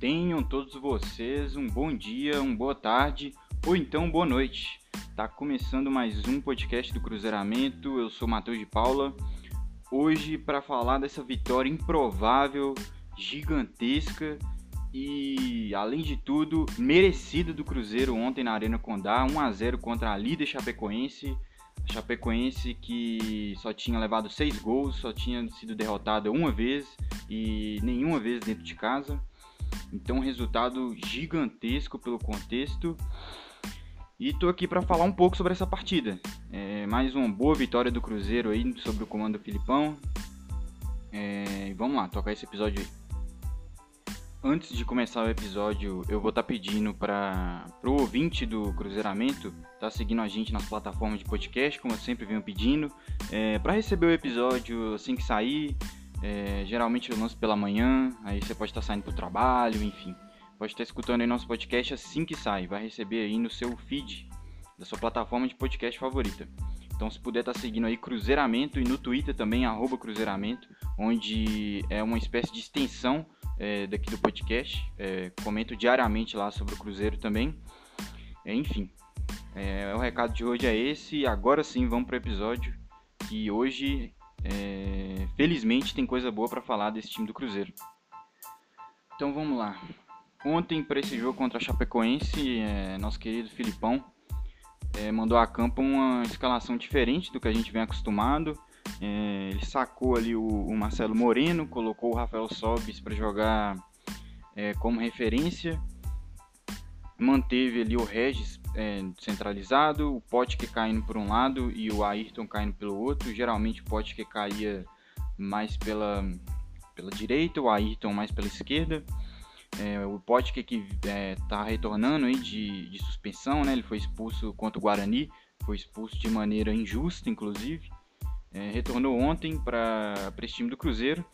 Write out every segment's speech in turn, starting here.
Tenham todos vocês um bom dia, uma boa tarde ou então boa noite. Tá começando mais um podcast do Cruzeiramento. Eu sou Matheus de Paula. Hoje para falar dessa vitória improvável, gigantesca e além de tudo merecida do Cruzeiro ontem na Arena Condá, 1 a 0 contra a líder Chapecoense. Chapecoense que só tinha levado seis gols, só tinha sido derrotada uma vez e nenhuma vez dentro de casa. Então, um resultado gigantesco pelo contexto. E tô aqui para falar um pouco sobre essa partida. É, mais uma boa vitória do Cruzeiro aí sobre o comando do Filipão. É, vamos lá, tocar esse episódio. Antes de começar o episódio, eu vou estar tá pedindo para o ouvinte do Cruzeiramento tá seguindo a gente nas plataformas de podcast, como eu sempre venho pedindo, é, para receber o episódio assim que sair. É, geralmente eu lanço pela manhã, aí você pode estar tá saindo para o trabalho, enfim. Pode estar tá escutando aí nosso podcast assim que sai, vai receber aí no seu feed da sua plataforma de podcast favorita. Então, se puder estar tá seguindo aí Cruzeiramento e no Twitter também, arroba Cruzeiramento, onde é uma espécie de extensão é, daqui do podcast. É, comento diariamente lá sobre o Cruzeiro também. É, enfim, é, o recado de hoje é esse. Agora sim, vamos para o episódio. Que hoje, é, felizmente, tem coisa boa para falar desse time do Cruzeiro. Então vamos lá. Ontem, para esse jogo contra a Chapecoense, é, nosso querido Filipão é, mandou a campo uma escalação diferente do que a gente vem acostumado. É, ele sacou ali o, o, Marcelo Moreno, colocou o Rafael Sobis para jogar é, como referência, manteve ali o Regis é, centralizado, o Pote que caindo por um lado e o Ayrton caindo pelo outro. Geralmente o que caía mais pela, pela direita, o Ayrton mais pela esquerda. É, o Pote que está retornando aí de, de suspensão, né? ele foi expulso contra o Guarani, foi expulso de maneira injusta, inclusive é, retornou ontem para esse time do Cruzeiro.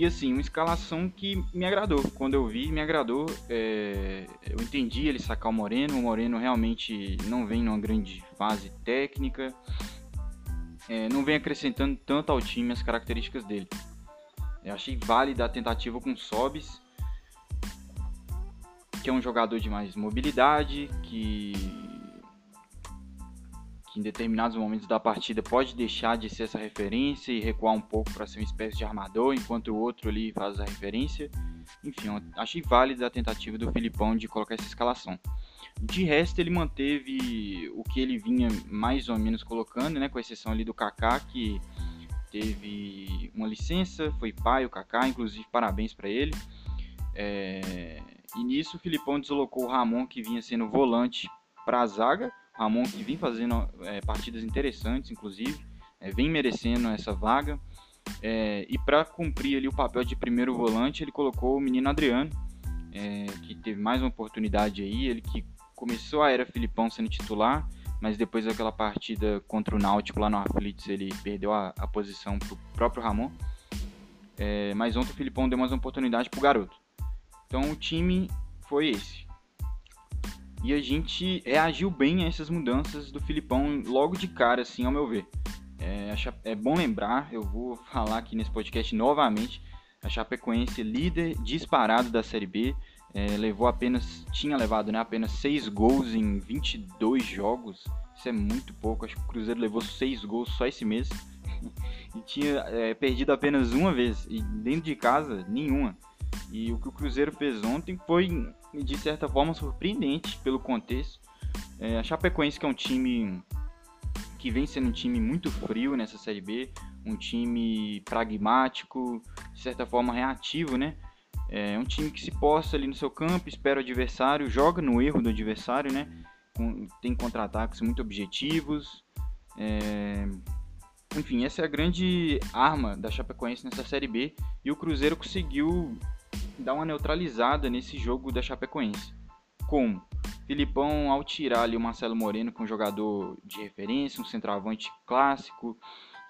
E assim, uma escalação que me agradou. Quando eu vi, me agradou. É, eu entendi ele sacar o Moreno. O Moreno realmente não vem numa grande fase técnica. É, não vem acrescentando tanto ao time as características dele. Eu achei válida a tentativa com Sobis, que é um jogador de mais mobilidade, que em determinados momentos da partida pode deixar de ser essa referência e recuar um pouco para ser uma espécie de armador, enquanto o outro ali faz a referência. Enfim, achei válida a tentativa do Filipão de colocar essa escalação. De resto, ele manteve o que ele vinha mais ou menos colocando, né, com exceção ali do Kaká, que teve uma licença, foi pai o Kaká, inclusive parabéns para ele. É... E nisso o Filipão deslocou o Ramon, que vinha sendo volante, para a zaga, Ramon que vem fazendo é, partidas interessantes, inclusive, é, vem merecendo essa vaga. É, e para cumprir ali o papel de primeiro volante, ele colocou o menino Adriano, é, que teve mais uma oportunidade aí. Ele que começou a era Filipão sendo titular, mas depois daquela partida contra o Náutico lá no Aflitos, ele perdeu a, a posição para o próprio Ramon. É, mas ontem o Filipão deu mais uma oportunidade para o garoto. Então o time foi esse. E a gente reagiu bem a essas mudanças do Filipão logo de cara, assim, ao meu ver. É, é bom lembrar, eu vou falar aqui nesse podcast novamente, a Chapecoense líder disparado da Série B, é, levou apenas, tinha levado né, apenas 6 gols em 22 jogos, isso é muito pouco, acho que o Cruzeiro levou 6 gols só esse mês, e tinha é, perdido apenas uma vez, e dentro de casa, nenhuma. E o que o Cruzeiro fez ontem foi de certa forma surpreendente pelo contexto. É, a Chapecoense que é um time que vem sendo um time muito frio nessa Série B, um time pragmático, de certa forma reativo, né? É um time que se posta ali no seu campo, espera o adversário, joga no erro do adversário, né? Tem contra-ataques muito objetivos. É... Enfim, essa é a grande arma da Chapecoense nessa Série B e o Cruzeiro conseguiu dar uma neutralizada nesse jogo da Chapecoense. Como? Filipão, ao tirar ali o Marcelo Moreno, que é um jogador de referência, um centroavante clássico,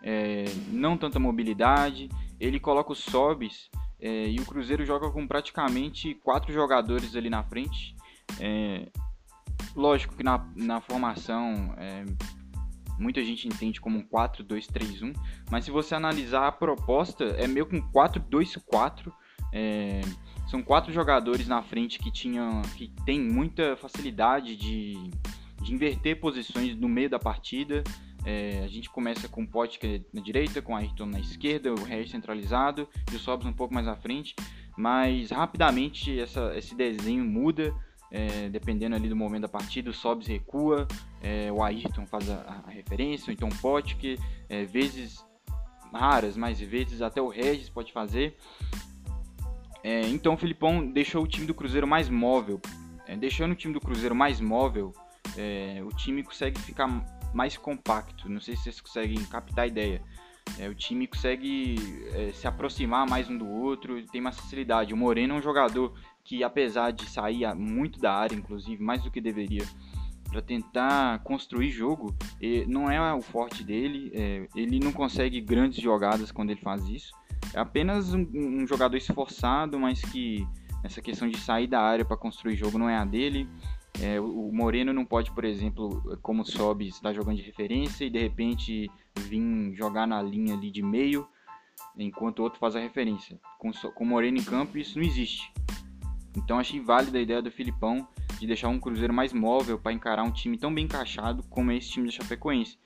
é, não tanta mobilidade, ele coloca os sobes é, e o Cruzeiro joga com praticamente quatro jogadores ali na frente. É, lógico que na, na formação é, muita gente entende como um 4-2-3-1, mas se você analisar a proposta, é meio que um 4-2-4 é, são quatro jogadores na frente que tinham que tem muita facilidade de, de inverter posições no meio da partida. É, a gente começa com o Potker na direita, com a Ayrton na esquerda, o Regis centralizado e o Sobs um pouco mais à frente. Mas rapidamente essa, esse desenho muda, é, dependendo ali do momento da partida. O Sobs recua, é, o Ayrton faz a, a, referência, então o Potker, é, vezes raras, mas vezes até o Regis pode fazer. É, então o Filipão deixou o time do Cruzeiro mais móvel. É, deixando o time do Cruzeiro mais móvel, é, o time consegue ficar mais compacto. Não sei se vocês conseguem captar a ideia. É, o time consegue é, se aproximar mais um do outro, tem mais facilidade. O Moreno é um jogador que, apesar de sair muito da área, inclusive, mais do que deveria, para tentar construir jogo, não é o forte dele. É, ele não consegue grandes jogadas quando ele faz isso. É apenas um, um jogador esforçado, mas que essa questão de sair da área para construir jogo não é a dele. É, o Moreno não pode, por exemplo, como sobe, estar jogando de referência e de repente vir jogar na linha ali de meio, enquanto o outro faz a referência. Com, com o Moreno em campo, isso não existe. Então achei válida a ideia do Filipão de deixar um Cruzeiro mais móvel para encarar um time tão bem encaixado como esse time da Chapecoense,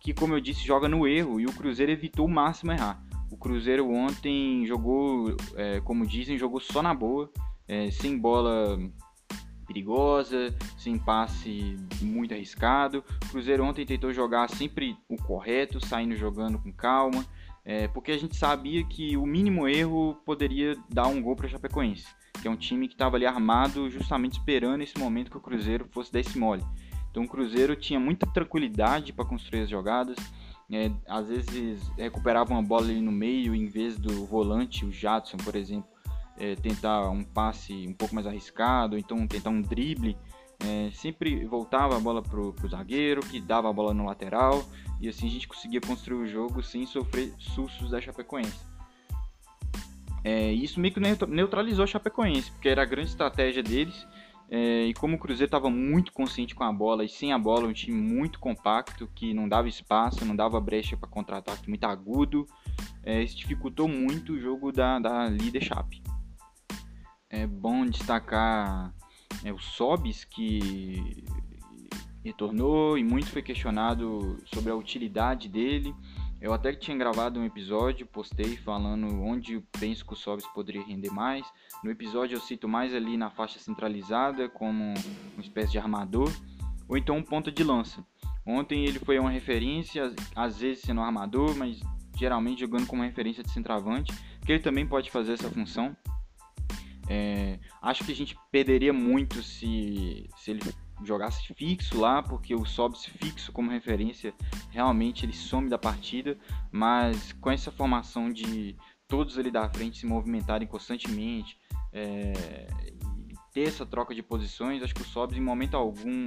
que, como eu disse, joga no erro e o Cruzeiro evitou o máximo errar. O Cruzeiro ontem jogou, é, como dizem, jogou só na boa, é, sem bola perigosa, sem passe muito arriscado. O Cruzeiro ontem tentou jogar sempre o correto, saindo jogando com calma, é, porque a gente sabia que o mínimo erro poderia dar um gol para o Chapecoense, que é um time que estava ali armado justamente esperando esse momento que o Cruzeiro fosse dar esse mole. Então o Cruzeiro tinha muita tranquilidade para construir as jogadas, é, às vezes recuperava uma bola ali no meio em vez do volante, o Jadson, por exemplo, é, tentar um passe um pouco mais arriscado, então tentar um drible, é, sempre voltava a bola pro, pro zagueiro, que dava a bola no lateral, e assim a gente conseguia construir o jogo sem sofrer sustos da Chapecoense. É, isso meio que neutralizou a Chapecoense, porque era a grande estratégia deles, é, e como o Cruzeiro estava muito consciente com a bola e sem a bola, um time muito compacto, que não dava espaço, não dava brecha para contra-ataque muito agudo, é, isso dificultou muito o jogo da, da líder Chape é bom destacar é, o Sobis, que retornou e muito foi questionado sobre a utilidade dele. Eu até tinha gravado um episódio, postei falando onde penso que o Sobis poderia render mais. No episódio eu cito mais ali na faixa centralizada, como uma espécie de armador, ou então um ponta de lança. Ontem ele foi uma referência, às vezes sendo um armador, mas geralmente jogando como referência de centroavante, que ele também pode fazer essa função. É, acho que a gente perderia muito se, se ele jogasse fixo lá, porque o Sobs fixo como referência realmente ele some da partida, mas com essa formação de todos ali da frente se movimentarem constantemente é, ter essa troca de posições, acho que o Sobs em momento algum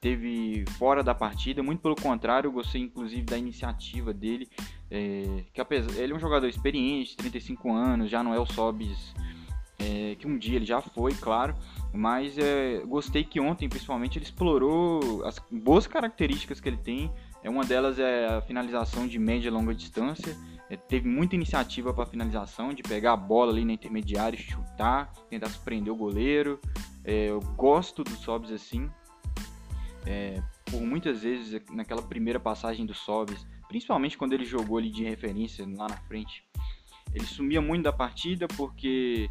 teve fora da partida, muito pelo contrário, eu gostei inclusive da iniciativa dele, é, que apesar, ele é um jogador experiente, 35 anos, já não é o Sobs é, que um dia ele já foi, claro, mas é, gostei que ontem, principalmente, ele explorou as boas características que ele tem. É, uma delas é a finalização de média e longa distância. É, teve muita iniciativa para finalização, de pegar a bola ali na intermediária, chutar, tentar surpreender o goleiro. É, eu gosto do Sobs assim. É, por muitas vezes, naquela primeira passagem do Sobs, principalmente quando ele jogou ali de referência lá na frente, ele sumia muito da partida porque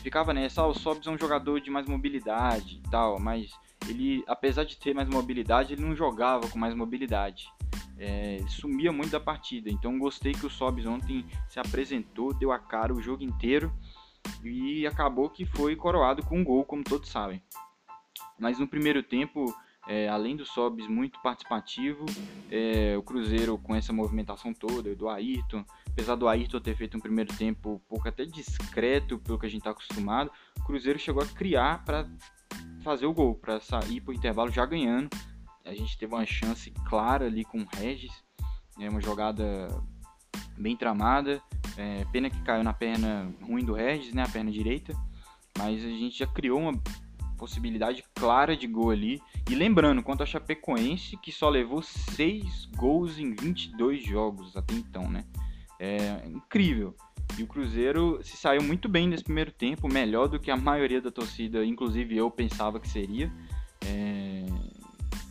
ficava nessa, ah, o Sobs é um jogador de mais mobilidade e tal, mas ele, apesar de ter mais mobilidade, ele não jogava com mais mobilidade. É, sumia muito da partida. Então gostei que o Sobs ontem se apresentou, deu a cara o jogo inteiro e acabou que foi coroado com um gol, como todos sabem. Mas no primeiro tempo é, além do Sobis muito participativo, é, o Cruzeiro com essa movimentação toda, do Ayrton, apesar do Ayrton ter feito um primeiro tempo um pouco até discreto pelo que a gente está acostumado, o Cruzeiro chegou a criar para fazer o gol, para sair para o intervalo já ganhando. A gente teve uma chance clara ali com o Regis, é uma jogada bem tramada, é, pena que caiu na perna ruim do Regis, né, a perna direita, mas a gente já criou uma possibilidade clara de gol ali. E lembrando, quanto a Chapecoense, que só levou 6 gols em 22 jogos até então, né? É incrível. E o Cruzeiro se saiu muito bem nesse primeiro tempo, melhor do que a maioria da torcida, inclusive eu pensava que seria, é,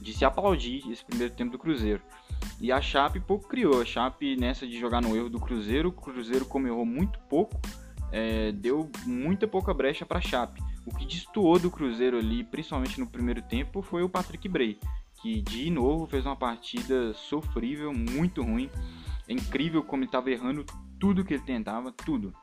de se aplaudir esse primeiro tempo do Cruzeiro. E a Chape pouco criou. A Chape, nessa de jogar no erro do Cruzeiro, o Cruzeiro, como errou muito pouco, é, deu muita pouca brecha para a Chape. O que destoou do Cruzeiro ali, principalmente no primeiro tempo, foi o Patrick Bray, que de novo fez uma partida sofrível, muito ruim. É incrível como ele estava errando tudo que ele tentava, tudo.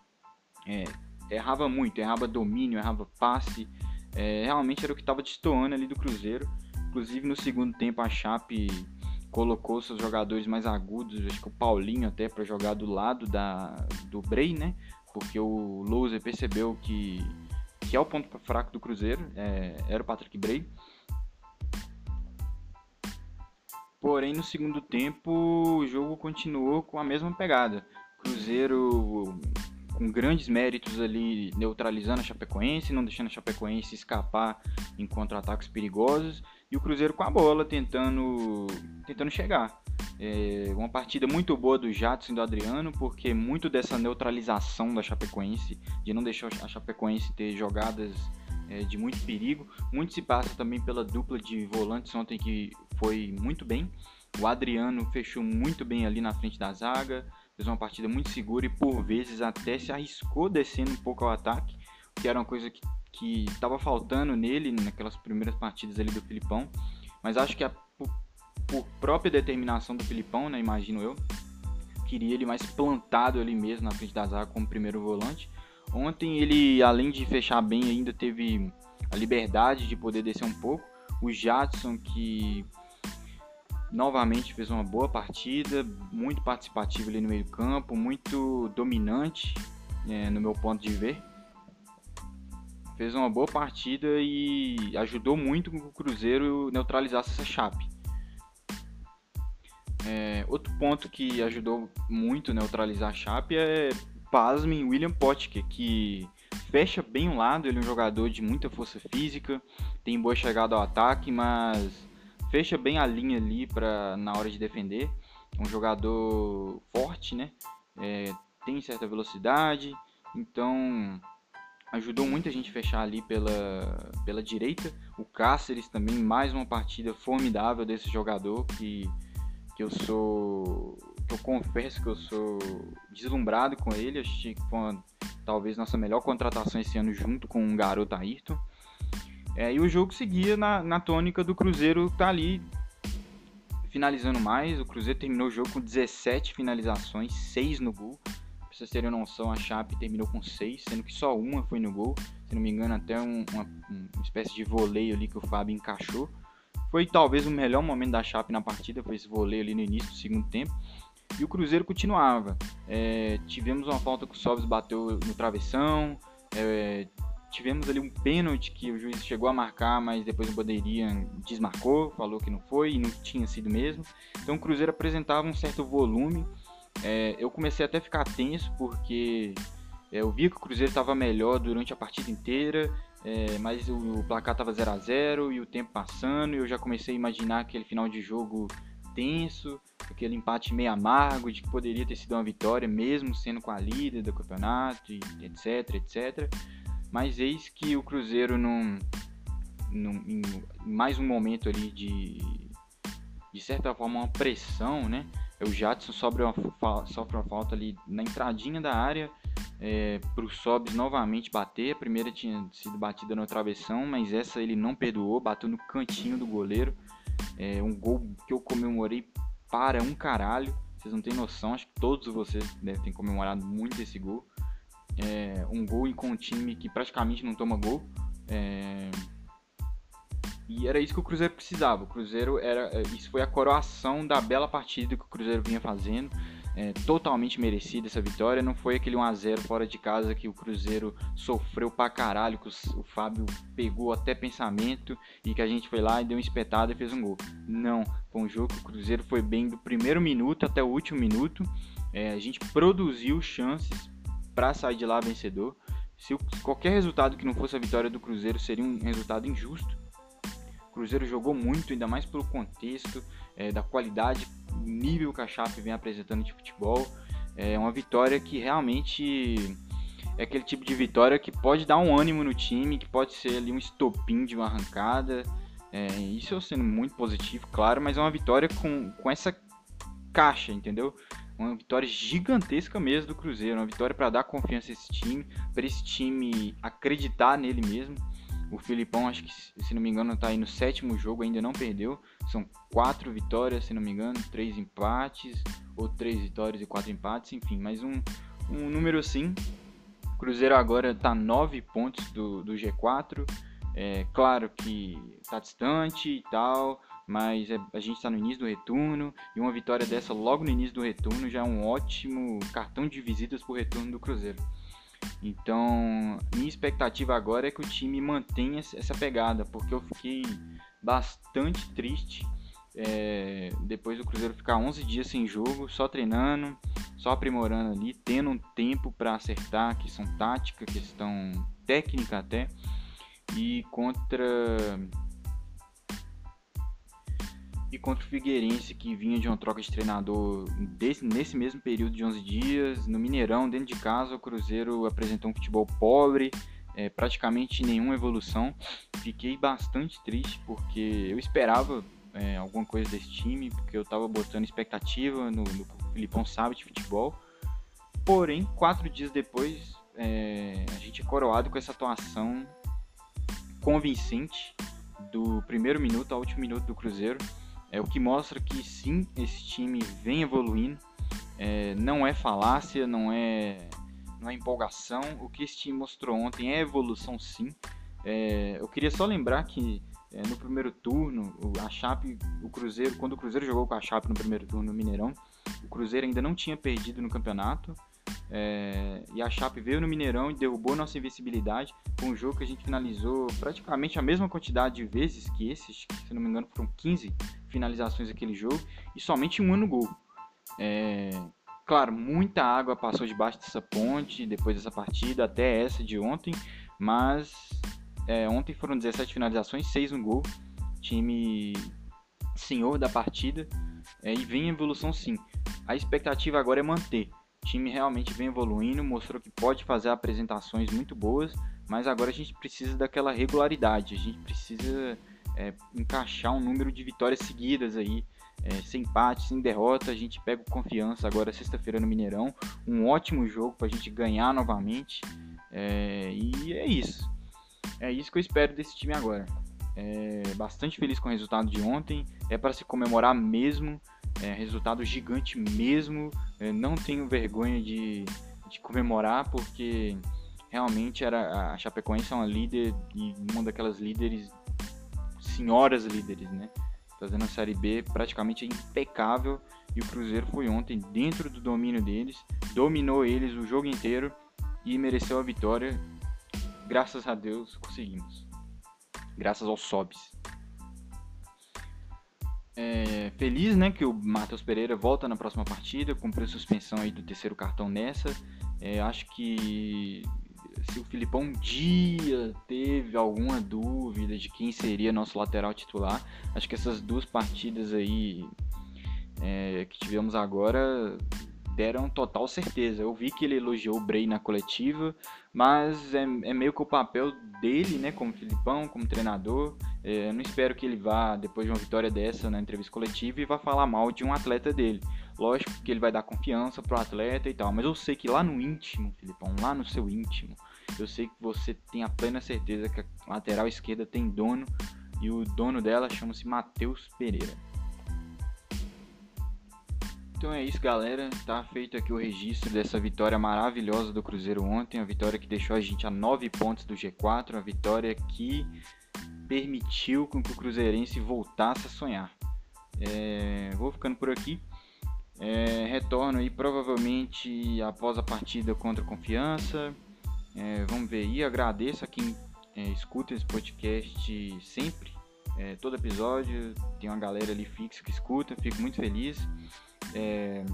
É, errava muito, errava domínio, errava passe. É, realmente era o que estava destoando ali do Cruzeiro. Inclusive no segundo tempo a Chape colocou seus jogadores mais agudos, acho que o Paulinho até para jogar do lado da, do Bray, né? Porque o Louser percebeu que, que é o ponto fraco do Cruzeiro, é, era o Patrick Bray. Porém, no segundo tempo, o jogo continuou com a mesma pegada. Cruzeiro com grandes méritos ali neutralizando a Chapecoense, não deixando a Chapecoense escapar em contra-ataques perigosos e o Cruzeiro com a bola tentando tentando chegar. É uma partida muito boa do Jadson e do Adriano, porque muito dessa neutralização da Chapecoense, de não deixar a Chapecoense ter jogadas é, de muito perigo, muito se passa também pela dupla de volantes ontem que foi muito bem. O Adriano fechou muito bem ali na frente da zaga, fez uma partida muito segura e por vezes até se arriscou descendo um pouco ao ataque, que era uma coisa que estava faltando nele naquelas primeiras partidas ali do Filipão. Mas acho que a, por, própria determinação do Filipão, né, imagino eu, queria ele mais plantado ali mesmo na frente da zaga como primeiro volante. Ontem ele, além de fechar bem, ainda teve a liberdade de poder descer um pouco. O Jadson, que novamente fez uma boa partida, muito participativo ali no meio campo, muito dominante, é, no meu ponto de ver fez uma boa partida e ajudou muito o Cruzeiro neutralizasse essa chape. É, outro ponto que ajudou muito a neutralizar a chape é, pasmem, William Potker, que fecha bem o lado, ele é um jogador de muita força física, tem boa chegada ao ataque, mas fecha bem a linha ali pra, na hora de defender. Um jogador forte, né? É, tem certa velocidade, então ajudou muito a gente a fechar ali pela, pela direita. O Cáceres também, mais uma partida formidável desse jogador que, que eu sou. que eu confesso que eu sou deslumbrado com ele. Achei que foi uma, talvez nossa melhor contratação esse ano junto com o garoto Ayrton. É, e o jogo seguia na, na tônica do Cruzeiro tá ali finalizando mais. O Cruzeiro terminou o jogo com 17 finalizações, 6 no gol. Pra vocês terem noção, a Chape terminou com 6, sendo que só uma foi no gol. Se não me engano, até um, uma, uma, espécie de voleio ali que o Fábio encaixou. Foi talvez o melhor momento da Chape na partida, foi esse voleio ali no início do segundo tempo. E o Cruzeiro continuava. É, tivemos uma falta que o Sobs bateu no travessão. É, tivemos ali um pênalti que o juiz chegou a marcar, mas depois o Bandeirinha desmarcou, falou que não foi e não tinha sido mesmo. Então o Cruzeiro apresentava um certo volume é, eu comecei até a ficar tenso porque é, eu vi que o Cruzeiro estava melhor durante a partida inteira, é, mas o, o placar estava 0 a 0 e o tempo passando, e eu já comecei a imaginar aquele final de jogo tenso, aquele empate meio amargo de que poderia ter sido uma vitória, mesmo sendo com a líder do campeonato, etc, etc. Mas eis que o Cruzeiro, num, num, em mais um momento ali de, de certa forma, uma pressão, né? O Jadson sofre uma, sofre uma falta ali na entradinha da área é, para o Sobs novamente bater. A primeira tinha sido batida no travessão, mas essa ele não perdoou, bateu no cantinho do goleiro. É um gol que eu comemorei para um caralho. Vocês não têm noção, acho que todos vocês devem ter comemorado muito esse gol. É, um gol com um time que praticamente não toma gol. É, e era isso que o Cruzeiro precisava. O Cruzeiro era. É, isso foi a coroação da bela partida que o Cruzeiro vinha fazendo. É, totalmente merecida essa vitória. Não foi aquele 1x0 fora de casa que o Cruzeiro sofreu pra caralho, que o, o, Fábio pegou até pensamento e que a gente foi lá e deu uma espetada e fez um gol. Não, foi um jogo que o Cruzeiro foi bem do primeiro minuto até o último minuto. É, a gente produziu chances para sair de lá vencedor. Se qualquer resultado que não fosse a vitória do Cruzeiro seria um resultado injusto. O Cruzeiro jogou muito, ainda mais pelo contexto é, da qualidade, nível que a Chape vem apresentando de futebol. É uma vitória que realmente é aquele tipo de vitória que pode dar um ânimo no time, que pode ser ali um estopim de uma arrancada. É, isso eu sendo muito positivo, claro, mas é uma vitória com, com essa caixa, entendeu? Uma vitória gigantesca mesmo do Cruzeiro, uma vitória para dar confiança a esse time, para esse time acreditar nele mesmo. O Filipão, acho que, se não me engano, está aí no sétimo jogo, ainda não perdeu. São quatro vitórias, se não me engano, três empates, ou três vitórias e quatro empates, enfim, mas um, um número assim. O Cruzeiro agora está nove pontos do, do G4. É claro que está distante e tal, mas é, a gente está no início do retorno e uma vitória dessa logo no início do retorno já é um ótimo cartão de visitas para o retorno do Cruzeiro. Então, minha expectativa agora é que o time mantenha essa pegada, porque eu fiquei bastante triste é, depois do Cruzeiro ficar 11 dias sem jogo, só treinando, só aprimorando ali, tendo um tempo para acertar, questão tática, questão técnica até, e contra e contra o Figueirense, que vinha de uma troca de treinador desse, nesse mesmo período de 11 dias. No Mineirão, dentro de casa, o Cruzeiro apresentou um futebol pobre, é, praticamente nenhuma evolução. Fiquei bastante triste porque eu esperava é, alguma coisa desse time, porque eu estava botando expectativa no, no Filipão sabe de futebol. Porém, quatro dias depois, é, a gente é coroado com essa atuação convincente do primeiro minuto ao último minuto do Cruzeiro. É o que mostra que sim, esse time vem evoluindo. É, não é falácia, não é, não é empolgação. O que esse time mostrou ontem é evolução sim. É, eu queria só lembrar que é, no primeiro turno, a Chape, o Cruzeiro, quando o Cruzeiro jogou com a Chape no primeiro turno no Mineirão, o Cruzeiro ainda não tinha perdido no campeonato. É, e a Chape veio no Mineirão e derrubou nossa invencibilidade. Foi um jogo que a gente finalizou praticamente a mesma quantidade de vezes que esses, se não me engano foram 15 finalizações aquele jogo e somente um ano gol. É, claro, muita água passou debaixo dessa ponte depois dessa partida, até essa de ontem, mas é, ontem foram 17 finalizações, 6 no gol. Time senhor da partida é, e vem em evolução sim. A expectativa agora é manter. O time realmente vem evoluindo, mostrou que pode fazer apresentações muito boas, mas agora a gente precisa daquela regularidade, a gente precisa é, encaixar um número de vitórias seguidas aí, é, sem empate, sem derrota, a gente pega confiança agora sexta-feira no Mineirão, um ótimo jogo para a gente ganhar novamente, é, e é isso, é isso que eu espero desse time agora. É, bastante feliz com o resultado de ontem, é para se comemorar mesmo, é, resultado gigante mesmo, não tenho vergonha de, de comemorar porque realmente era a Chapecoense é uma líder e uma daquelas líderes senhoras líderes, né? Fazendo a Série B praticamente impecável e o Cruzeiro foi ontem dentro do domínio deles, dominou eles o jogo inteiro e mereceu a vitória. Graças a Deus conseguimos. Graças aos Sobs. É, feliz, né, que o Matheus Pereira volta na próxima partida, cumpriu suspensão aí do terceiro cartão nessa. É, acho que se o Filipão um dia teve alguma dúvida de quem seria nosso lateral titular, acho que essas duas partidas aí é, que tivemos agora deram total certeza. Eu vi que ele elogiou o Bray na coletiva, mas é, é meio que o papel dele, né, como Filipão, como treinador. É, não espero que ele vá, depois de uma vitória dessa na entrevista coletiva, e vá falar mal de um atleta dele. Lógico que ele vai dar confiança pro atleta e tal, mas eu sei que lá no íntimo, Filipão, lá no seu íntimo, eu sei que você tem a plena certeza que a lateral esquerda tem dono e o dono dela chama-se Matheus Pereira. Então é isso, galera. Tá feito aqui o registro dessa vitória maravilhosa do Cruzeiro ontem. A vitória que deixou a gente a 9 pontos do G4. A vitória que permitiu com que o Cruzeirense voltasse a sonhar. É, vou ficando por aqui. É, retorno aí provavelmente após a partida contra a Confiança. É, vamos ver aí. Agradeço a quem é, escuta esse podcast sempre. É, todo episódio tem uma galera ali fixa que escuta. Fico muito feliz. É,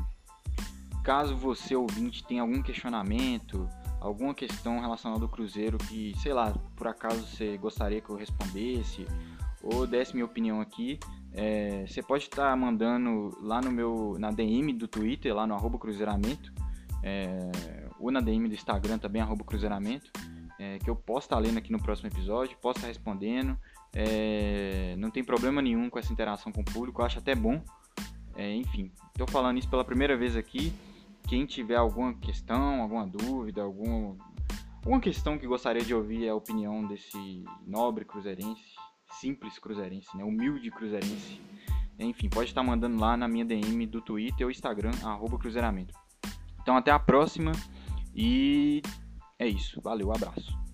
caso você ouvinte tenha algum questionamento, alguma questão relacionada ao Cruzeiro que, sei lá, por acaso você gostaria que eu respondesse ou desse minha opinião aqui, é, você pode estar mandando lá no meu na DM do Twitter, lá no Cruzeiramento, é, ou na DM do Instagram também, cruzeiramento, é, que eu posso estar lendo aqui no próximo episódio, posso estar respondendo. É, não tem problema nenhum com essa interação com o público, eu acho até bom. É, enfim, estou falando isso pela primeira vez aqui. Quem tiver alguma questão, alguma dúvida, algum, alguma questão que gostaria de ouvir a opinião desse nobre cruzeirense, simples cruzeirense, né, humilde cruzeirense, enfim, pode estar mandando lá na minha DM do Twitter ou Instagram, arroba cruzeiramento. Então até a próxima e é isso. Valeu, abraço.